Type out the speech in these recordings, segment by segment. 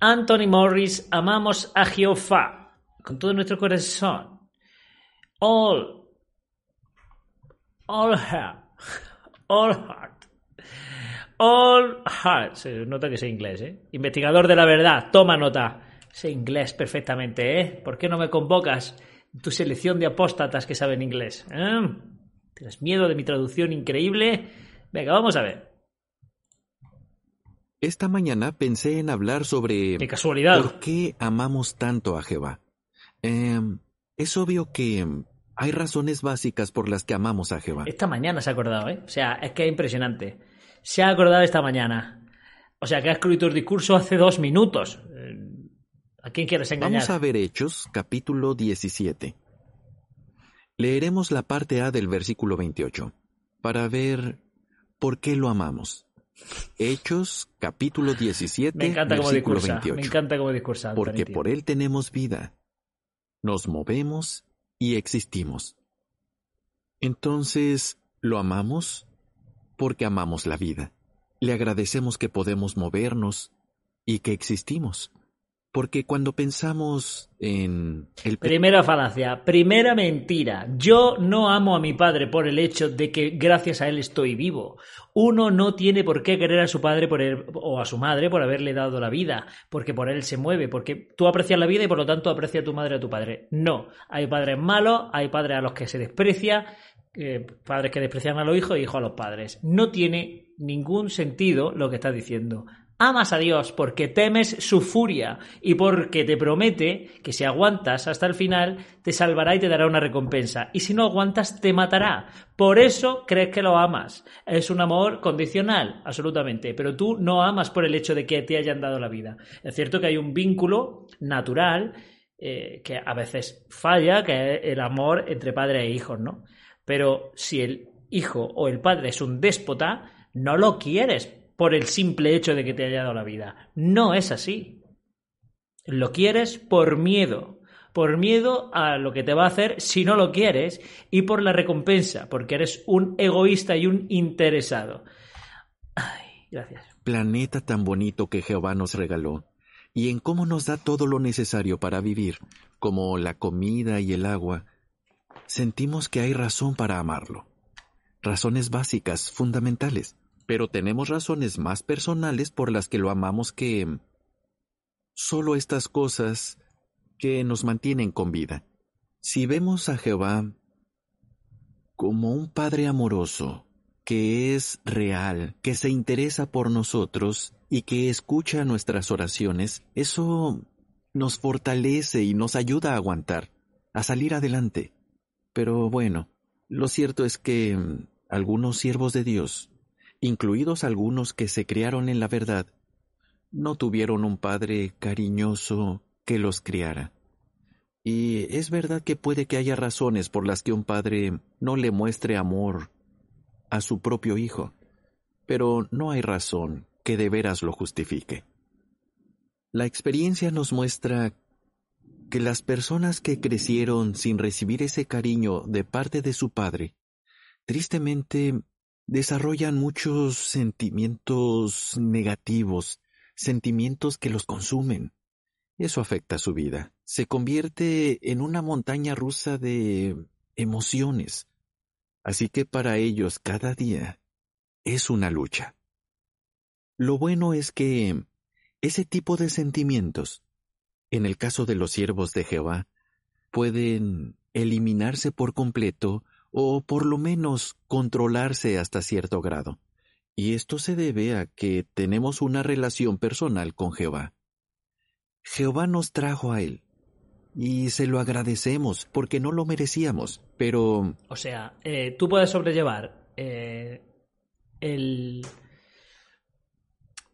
Anthony Morris, amamos a Jehová con todo nuestro corazón. All, all heart, all heart, all heart. Se nota que sé inglés, ¿eh? Investigador de la verdad, toma nota. Sé inglés perfectamente, ¿eh? ¿Por qué no me convocas? Tu selección de apóstatas que saben inglés. ¿eh? ¿Tienes miedo de mi traducción increíble? Venga, vamos a ver. Esta mañana pensé en hablar sobre... ¡Qué casualidad! ¿Por qué amamos tanto a Jehová? Eh, es obvio que hay razones básicas por las que amamos a Jehová. Esta mañana se ha acordado, ¿eh? O sea, es que es impresionante. Se ha acordado esta mañana. O sea, que ha escrito el discurso hace dos minutos. Eh, ¿A quién quieres engañar? Vamos a ver Hechos, capítulo 17. Leeremos la parte A del versículo 28 para ver por qué lo amamos. Hechos, capítulo 17, Me encanta versículo discursa. 28. Me encanta cómo discursa. Porque por Él tenemos vida, nos movemos y existimos. Entonces, ¿lo amamos? Porque amamos la vida. Le agradecemos que podemos movernos y que existimos. Porque cuando pensamos en el Primera falacia, primera mentira. Yo no amo a mi padre por el hecho de que gracias a él estoy vivo. Uno no tiene por qué querer a su padre por él- o a su madre por haberle dado la vida, porque por él se mueve, porque tú aprecias la vida y por lo tanto aprecia a tu madre a tu padre. No, hay padres malos, hay padres a los que se desprecia, eh, padres que desprecian a los hijos y hijos a los padres. No tiene ningún sentido lo que estás diciendo. Amas a Dios porque temes su furia y porque te promete que si aguantas hasta el final te salvará y te dará una recompensa. Y si no aguantas te matará. Por eso crees que lo amas. Es un amor condicional, absolutamente. Pero tú no amas por el hecho de que te hayan dado la vida. Es cierto que hay un vínculo natural eh, que a veces falla, que es el amor entre padre e hijos, ¿no? Pero si el hijo o el padre es un déspota, no lo quieres por el simple hecho de que te haya dado la vida. No es así. Lo quieres por miedo. Por miedo a lo que te va a hacer si no lo quieres y por la recompensa, porque eres un egoísta y un interesado. Ay, gracias. planeta tan bonito que Jehová nos regaló, y en cómo nos da todo lo necesario para vivir, como la comida y el agua, sentimos que hay razón para amarlo. Razones básicas, fundamentales, pero tenemos razones más personales por las que lo amamos que solo estas cosas que nos mantienen con vida. Si vemos a Jehová como un Padre amoroso, que es real, que se interesa por nosotros y que escucha nuestras oraciones, eso nos fortalece y nos ayuda a aguantar, a salir adelante. Pero bueno, lo cierto es que algunos siervos de Dios, incluidos algunos que se criaron en la verdad, no tuvieron un padre cariñoso que los criara. Y es verdad que puede que haya razones por las que un padre no le muestre amor a su propio hijo, pero no hay razón que de veras lo justifique. La experiencia nos muestra que las personas que crecieron sin recibir ese cariño de parte de su padre, tristemente desarrollan muchos sentimientos negativos, sentimientos que los consumen. Eso afecta su vida. Se convierte en una montaña rusa de emociones. Así que para ellos cada día es una lucha. Lo bueno es que ese tipo de sentimientos, en el caso de los siervos de Jehová, pueden eliminarse por completo o por lo menos controlarse hasta cierto grado. Y esto se debe a que tenemos una relación personal con Jehová. Jehová nos trajo a Él, y se lo agradecemos porque no lo merecíamos, pero O sea, eh, tú puedes sobrellevar eh, el...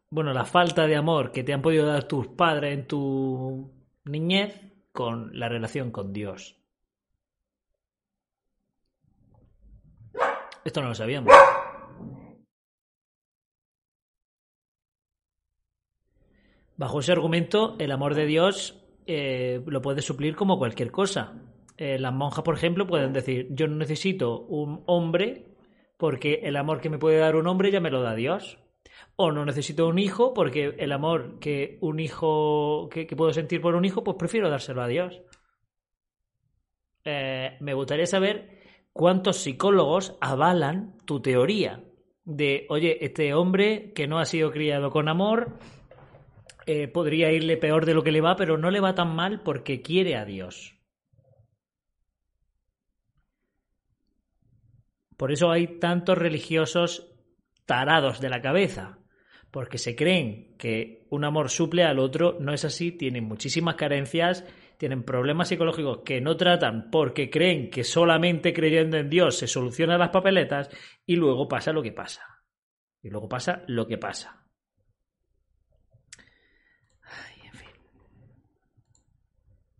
bueno, la falta de amor que te han podido dar tus padres en tu niñez con la relación con Dios. Esto no lo sabíamos. Bajo ese argumento, el amor de Dios eh, lo puede suplir como cualquier cosa. Eh, las monjas, por ejemplo, pueden decir, yo no necesito un hombre porque el amor que me puede dar un hombre ya me lo da Dios. O no necesito un hijo porque el amor que un hijo que, puedo sentir por un hijo, pues prefiero dárselo a Dios. Eh, me gustaría saber cuántos psicólogos avalan tu teoría de, oye, este hombre que no ha sido criado con amor, eh, podría irle peor de lo que le va, pero no le va tan mal porque quiere a Dios. Por eso hay tantos religiosos tarados de la cabeza, porque se creen que un amor suple al otro, no es así, tienen muchísimas carencias, tienen problemas psicológicos que no tratan porque creen que solamente creyendo en Dios se solucionan las papeletas y luego pasa lo que pasa. Y luego pasa lo que pasa.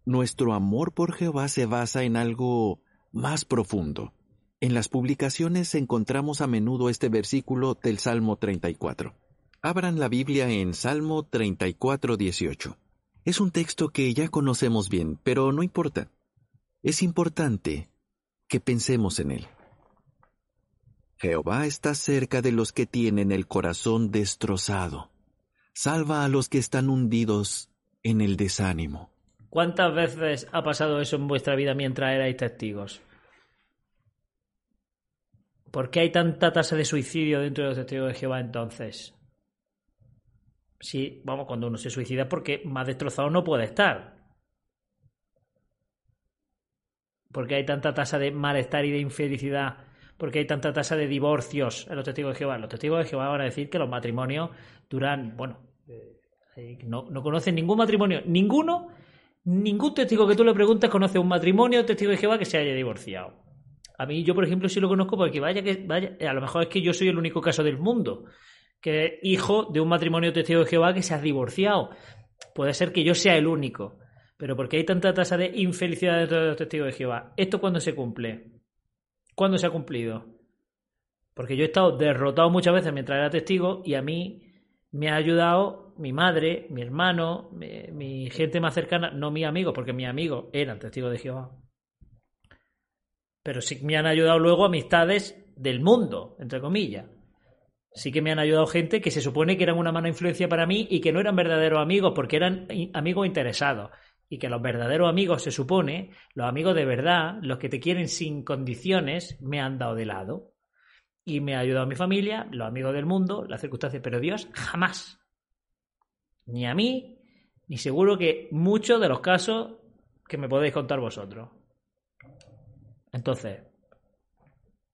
Nuestro amor por Jehová se basa en algo más profundo. En las publicaciones encontramos a menudo este versículo del Salmo 34. Abran la Biblia en Salmo 34, 18. Es un texto que ya conocemos bien, pero no importa. Es importante que pensemos en él. Jehová está cerca de los que tienen el corazón destrozado. Salva a los que están hundidos en el desánimo. ¿Cuántas veces ha pasado eso en vuestra vida mientras erais testigos? ¿Por qué hay tanta tasa de suicidio dentro de los testigos de Jehová entonces? Sí, vamos, cuando uno se suicida porque más destrozado no puede estar. ¿Por qué hay tanta tasa de malestar y de infelicidad? ¿Por qué hay tanta tasa de divorcios en los testigos de Jehová? Los testigos de Jehová van a decir que los matrimonios duran, bueno, eh, no, no conocen ningún matrimonio, ninguno Ningún testigo que tú le preguntes conoce un matrimonio testigo de Jehová que se haya divorciado. A mí, yo, por ejemplo, sí lo conozco porque vaya que vaya, a lo mejor es que yo soy el único caso del mundo que es hijo de un matrimonio testigo de Jehová que se ha divorciado. Puede ser que yo sea el único, pero porque hay tanta tasa de infelicidad dentro de los testigos de Jehová. ¿Esto cuándo se cumple? ¿Cuándo se ha cumplido? Porque yo he estado derrotado muchas veces mientras era testigo y a mí me ha ayudado mi madre, mi hermano, mi, gente más cercana, no mi amigo, porque mis amigos eran testigos de Jehová. Pero sí me han ayudado luego amistades del mundo, entre comillas. Sí que me han ayudado gente que se supone que eran una mano influencia para mí y que no eran verdaderos amigos porque eran amigos interesados. Y que los verdaderos amigos, se supone, los amigos de verdad, los que te quieren sin condiciones, me han dado de lado y me ha ayudado mi familia, los amigos del mundo, las circunstancias, pero Dios jamás. Ni a mí, ni seguro que muchos de los casos que me podéis contar vosotros. Entonces,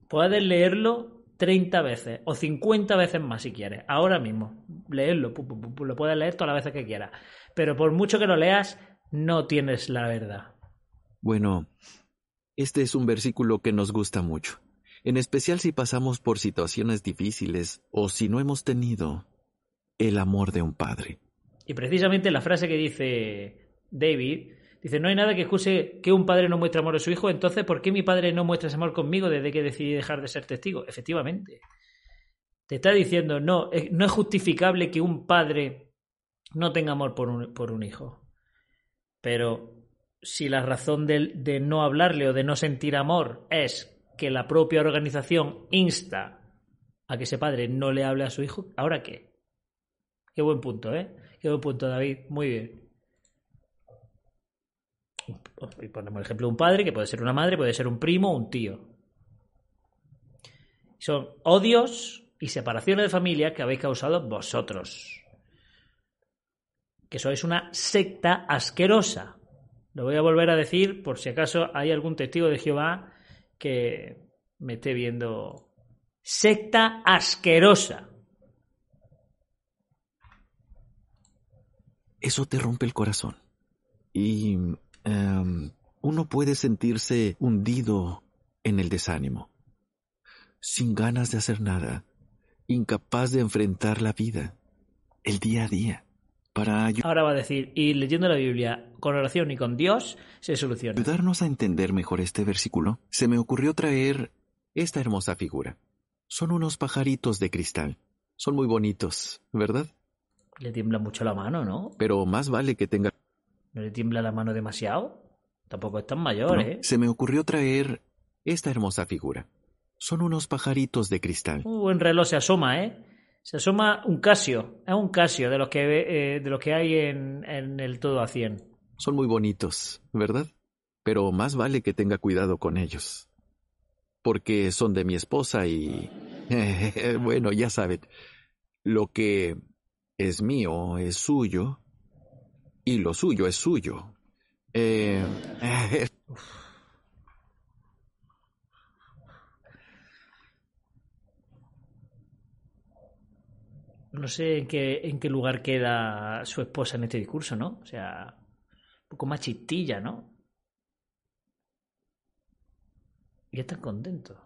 puedes leerlo 30 veces o 50 veces más si quieres. Ahora mismo, leerlo, lo puedes leer todas las veces que quieras. Pero por mucho que lo leas, no tienes la verdad. Bueno, este es un versículo que nos gusta mucho en especial si pasamos por situaciones difíciles o si no hemos tenido el amor de un padre. Y precisamente la frase que dice David, dice, no hay nada que excuse que un padre no muestre amor a su hijo, entonces ¿por qué mi padre no muestra ese amor conmigo desde que decidí dejar de ser testigo? Efectivamente. Te está diciendo, no, no es justificable que un padre no tenga amor por un, por un hijo. Pero si la razón de, de no hablarle o de no sentir amor es que la propia organización insta a que ese padre no le hable a su hijo, ¿ahora qué? Qué buen punto, ¿eh? Qué buen punto, David. Muy bien. Y ponemos el ejemplo de un padre, que puede ser una madre, puede ser un primo o un tío. Son odios y separaciones de familia que habéis causado vosotros. Que sois una secta asquerosa. Lo voy a volver a decir por si acaso hay algún testigo de Jehová que me esté viendo secta asquerosa. Eso te rompe el corazón. Y em, uno puede sentirse hundido en el desánimo, sin ganas de hacer nada, incapaz de enfrentar la vida. el día a día, para Ahora va a decir, y leyendo la Biblia con oración y con Dios, se soluciona. ayudarnos a entender mejor este versículo, se me ocurrió traer esta hermosa figura. Son unos pajaritos de cristal. Son muy bonitos, ¿verdad? Le tiembla mucho la mano, ¿no? Pero más vale que tenga... ¿No le tiembla la mano demasiado? Tampoco es tan mayor, ¿no? ¿eh? Se me ocurrió traer esta hermosa figura. Son unos pajaritos de cristal. Un buen reloj se asoma, ¿eh? Se asoma un Casio. Es un Casio de los que, eh, de los que hay en, en el todo a 100. Son muy bonitos, ¿verdad? Pero más vale que tenga cuidado con ellos. Porque son de mi esposa y... bueno, ya saben, lo que es mío es suyo y lo suyo es suyo. Eh, No sé en qué, en qué lugar queda su esposa en este discurso, ¿no? O sea, un poco más chistilla, ¿no? Y están contentos.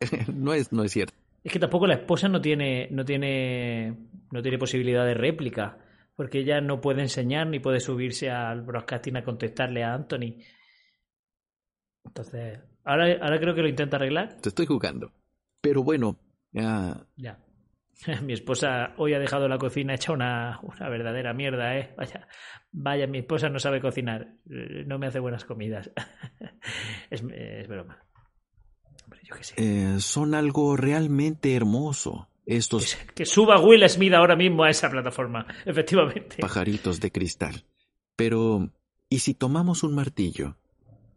no, es, no es cierto. Es que tampoco la esposa no tiene, no tiene, no tiene posibilidad de réplica, porque ella no puede enseñar ni puede subirse al broadcasting a contestarle a Anthony. Entonces, ahora, ahora creo que lo intenta arreglar. Te estoy jugando. Pero bueno, ah, Ya. Mi esposa hoy ha dejado la cocina hecha una, una verdadera mierda, ¿eh? Vaya, vaya, mi esposa no sabe cocinar. Eh, No me hace buenas comidas. es, es broma. Hombre, yo qué sé. eh, son algo realmente hermoso. Estos Que suba Will Smith ahora mismo a esa plataforma, efectivamente. pajaritos de cristal. Pero, ¿y si tomamos un martillo,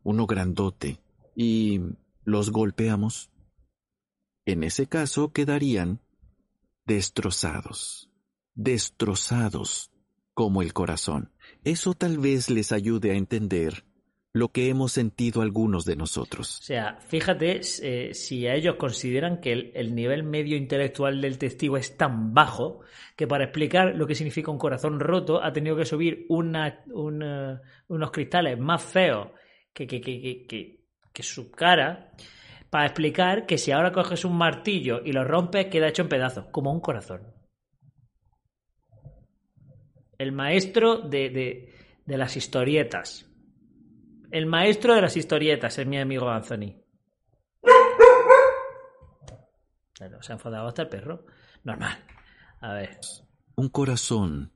uno grandote, y los golpeamos? En ese caso quedarían destrozados, destrozados como el corazón. Eso tal vez les ayude a entender lo que hemos sentido algunos de nosotros. O sea, fíjate eh, si a ellos consideran que el, el, nivel medio intelectual del testigo es tan bajo que para explicar lo que significa un corazón roto ha tenido que subir unos cristales más feos que, que, que, que, que su cara para explicar que si ahora coges un martillo y lo rompes queda hecho en pedazos, como un corazón. El maestro de, de, de las historietas. El maestro de las historietas es mi amigo Anthony. Bueno, se ha enfadado hasta el perro. Normal. A ver. Un corazón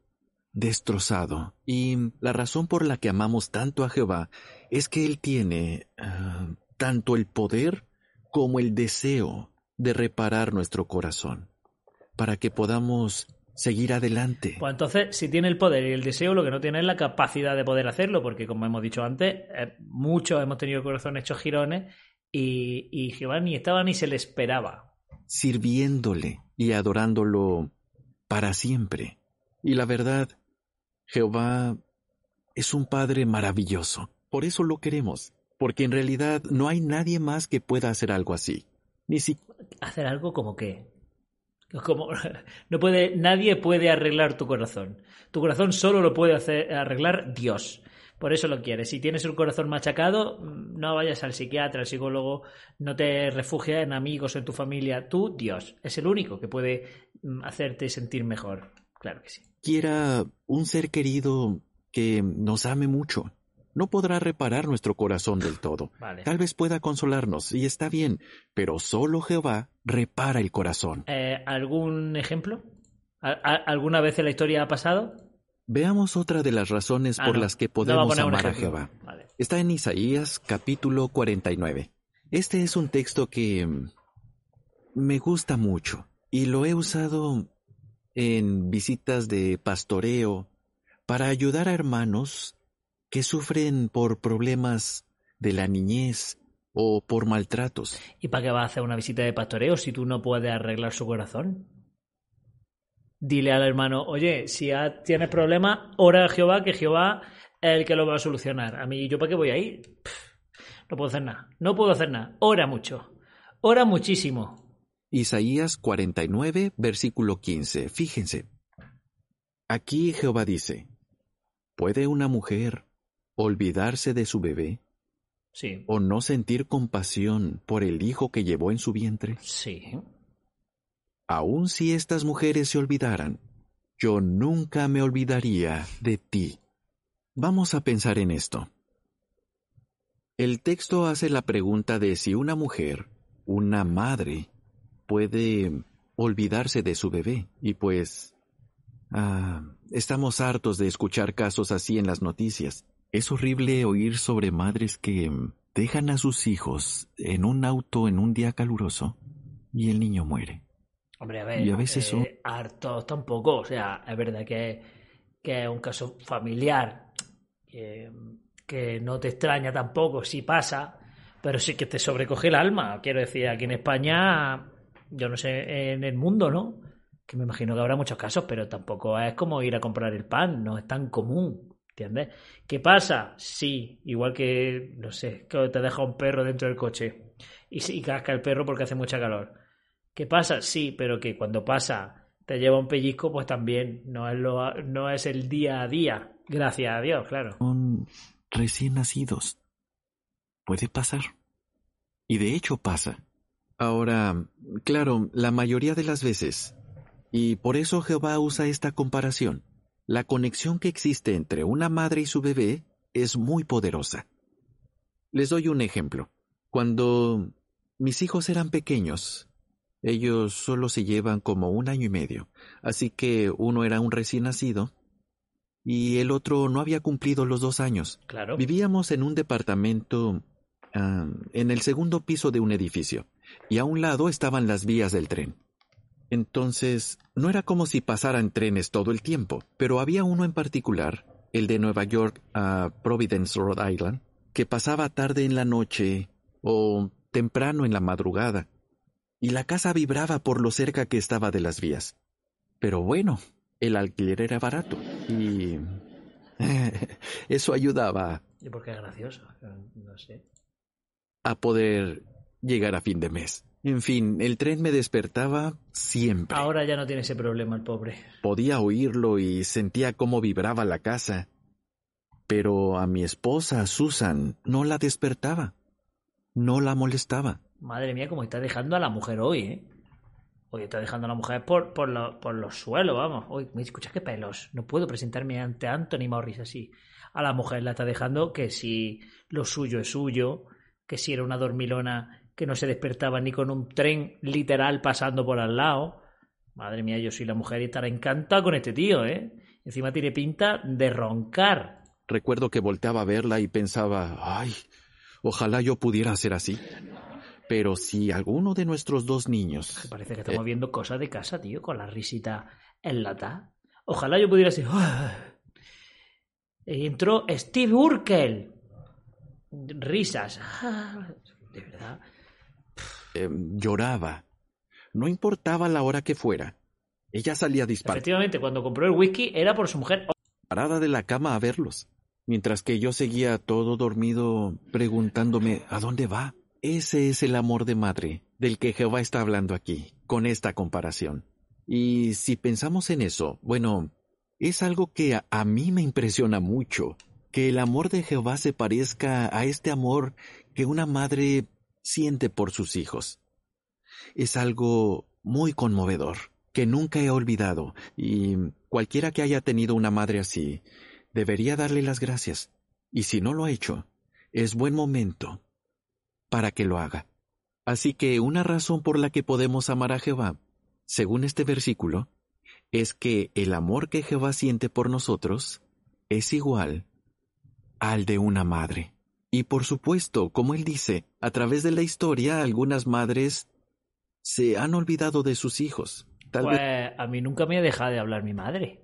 destrozado. Y la razón por la que amamos tanto a Jehová es que Él tiene uh, tanto el poder como el deseo de reparar nuestro corazón, para que podamos seguir adelante. Pues entonces, si tiene el poder y el deseo, lo que no tiene es la capacidad de poder hacerlo, porque como hemos dicho antes, eh, muchos hemos tenido el corazón hecho girones y, y Jehová ni estaba ni se le esperaba. Sirviéndole y adorándolo para siempre. Y la verdad, Jehová es un Padre maravilloso. Por eso lo queremos. Porque en realidad no hay nadie más que pueda hacer algo así. Ni si... ¿Hacer algo como qué? Como, no puede, nadie puede arreglar tu corazón. Tu corazón solo lo puede hacer, arreglar Dios. Por eso lo quieres. Si tienes un corazón machacado, no vayas al psiquiatra, al psicólogo, no te refugies en amigos, en tu familia. Tú, Dios, es el único que puede hacerte sentir mejor. Claro que sí. Quiera un ser querido que nos ame mucho. No podrá reparar nuestro corazón del todo. Vale. Tal vez pueda consolarnos, y está bien, pero solo Jehová repara el corazón. Eh, ¿Algún ejemplo? ¿Alguna vez en la historia ha pasado? Veamos otra de las razones ah, por no. las que podemos no amar a Jehová. Vale. Está en Isaías capítulo 49. Este es un texto que me gusta mucho y lo he usado en visitas de pastoreo para ayudar a hermanos que sufren por problemas de la niñez o por maltratos. ¿Y para qué va a hacer una visita de pastoreo si tú no puedes arreglar su corazón? Dile al hermano, oye, si tienes problemas, ora a Jehová, que Jehová es el que lo va a solucionar. A mí, ¿yo para qué voy a ir? No puedo hacer nada. No puedo hacer nada. Ora mucho. Ora muchísimo. Isaías 49, versículo 15. Fíjense. Aquí Jehová dice, ¿puede una mujer olvidarse de su bebé? Sí. ¿O no sentir compasión por el hijo que llevó en su vientre? Sí. Aun si estas mujeres se olvidaran, yo nunca me olvidaría de ti. Vamos a pensar en esto. El texto hace la pregunta de si una mujer, una madre, puede olvidarse de su bebé. Y pues... Ah, estamos hartos de escuchar casos así en las noticias. Es horrible oír sobre madres que dejan a sus hijos en un auto en un día caluroso y el niño muere. Hombre, a ver, Y a veces son- eh, hartos tampoco. O sea, es verdad que, que es un caso familiar que, que no te extraña tampoco si pasa, pero sí que te sobrecoge el alma. Quiero decir, aquí en España, yo no sé, en el mundo, ¿no? Que me imagino que habrá muchos casos, pero tampoco es como ir a comprar el pan, no es tan común. ¿Entiendes? ¿Qué pasa? Sí, igual que, no sé, que te deja un perro dentro del coche y, y casca el perro porque hace mucha calor. ¿Qué pasa? Sí, pero que cuando pasa te lleva un pellizco, pues también no es, lo, no es el día a día. Gracias a Dios, claro. Son recién nacidos. Puede pasar. Y de hecho pasa. Ahora, claro, la mayoría de las veces, y por eso Jehová usa esta comparación, la conexión que existe entre una madre y su bebé es muy poderosa. Les doy un ejemplo. Cuando mis hijos eran pequeños, ellos solo se llevan como un año y medio, así que uno era un recién nacido y el otro no había cumplido los dos años. Claro. Vivíamos en un departamento ah, en el segundo piso de un edificio, y a un lado estaban las vías del tren. Entonces, no era como si pasaran trenes todo el tiempo, pero había uno en particular, el de Nueva York a Providence, Rhode Island, que pasaba tarde en la noche o temprano en la madrugada, y la casa vibraba por lo cerca que estaba de las vías. Pero bueno, el alquiler era barato, y eso ayudaba ¿Y por qué es gracioso? No sé. a poder llegar a fin de mes. En fin, el tren me despertaba siempre. Ahora ya no tiene ese problema el pobre. Podía oírlo y sentía cómo vibraba la casa. Pero a mi esposa, Susan, no la despertaba. No la molestaba. Madre mía, cómo está dejando a la mujer hoy, ¿eh? Hoy está dejando a la mujer por, por, lo- por los suelos, vamos. Uy, me escucha qué pelos. No puedo presentarme ante Anthony Morris así. A la mujer la está dejando que si lo suyo es suyo, que si era una dormilona que no se despertaba ni con un tren literal pasando por al lado. Madre mía, yo soy la mujer y estará encantada con este tío, ¿eh? Encima tiene pinta de roncar. Recuerdo que volteaba a verla y pensaba, ay, ojalá yo pudiera ser así. Pero si alguno de nuestros dos niños... Que parece que estamos viendo cosas de casa, tío, con la risita enlatada. Ojalá yo pudiera ser. Y entró Steve Urkel. Risas. De verdad. Eh, lloraba. No importaba la hora que fuera. Ella salía disparada. Efectivamente, cuando compró el whisky era por su mujer. parada de la cama a verlos, mientras que yo seguía todo dormido preguntándome ¿a dónde va? Ese es el amor de madre del que Jehová está hablando aquí, con esta comparación. Y si pensamos en eso, bueno, es algo que a, a mí me impresiona mucho, que el amor de Jehová se parezca a este amor que una madre siente por sus hijos. Es algo muy conmovedor, que nunca he olvidado, y cualquiera que haya tenido una madre así, debería darle las gracias. Y si no lo ha hecho, es buen momento para que lo haga. Así que una razón por la que podemos amar a Jehová, según este versículo, es que el amor que Jehová siente por nosotros es igual al de una madre. Y por supuesto, como él dice, a través de la historia algunas madres se han olvidado de sus hijos. Tal Pues vez a mí nunca me ha dejado de hablar mi madre.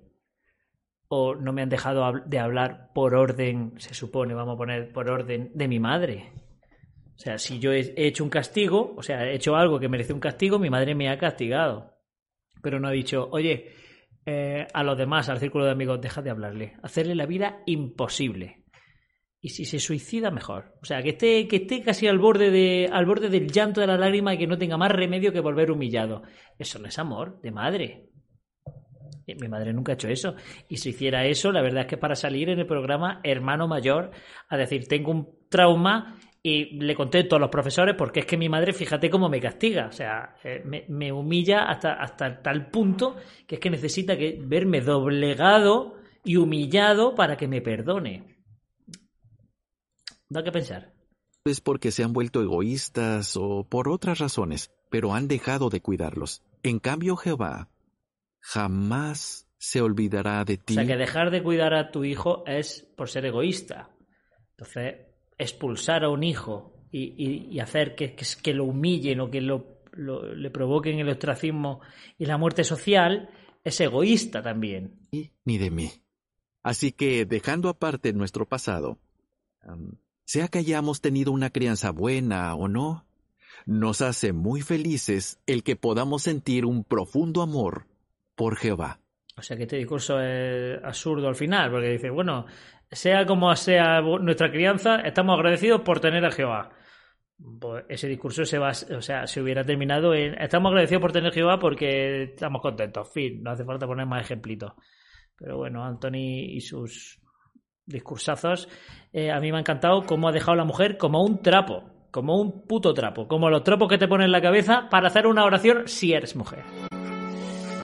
O no me han dejado de hablar por orden, se supone, vamos a poner por orden de mi madre. O sea, si yo he he hecho un castigo, o sea, he hecho algo que merece un castigo, mi madre me ha castigado. Pero no ha dicho, oye, eh, a los demás, al círculo de amigos, deja de hablarle. Hacerle la vida imposible. Y si se suicida, mejor. O sea, que esté, que esté casi al borde, de, al borde del llanto de la lágrima y que no tenga más remedio que volver humillado. Eso no es amor de madre. Y Mi madre nunca ha hecho eso. Y si hiciera eso, la verdad es que para salir en el programa Hermano Mayor a decir, tengo un trauma Y le conté a todos los profesores porque es que mi madre, fíjate cómo me castiga. O sea, eh, me, humilla hasta, hasta tal punto que es que necesita verme doblegado y humillado para que me perdone. Da que pensar. Es porque se han vuelto egoístas o por otras razones, pero han dejado de cuidarlos. En cambio, Jehová jamás se olvidará de ti. O sea, que dejar de cuidar a tu hijo es por ser egoísta. Entonces, expulsar a un hijo y, hacer que, que, lo humillen o que lo, le provoquen el ostracismo y la muerte social es egoísta también. Ni de mí. Así que, dejando aparte nuestro pasado, sea que hayamos tenido una crianza buena o no, nos hace muy felices el que podamos sentir un profundo amor por Jehová. O sea que este discurso es absurdo al final, porque dice, bueno, sea como sea nuestra crianza, estamos agradecidos por tener a Jehová. Pues ese discurso se va, o sea, se hubiera terminado en estamos agradecidos por tener a Jehová porque estamos contentos. Fin, no hace falta poner más ejemplitos. Pero bueno, Anthony y sus discursazos, eh, a mí me ha encantado cómo ha dejado a la mujer como un trapo, como un puto trapo, como los trapos que te ponen en la cabeza para hacer una oración si eres mujer.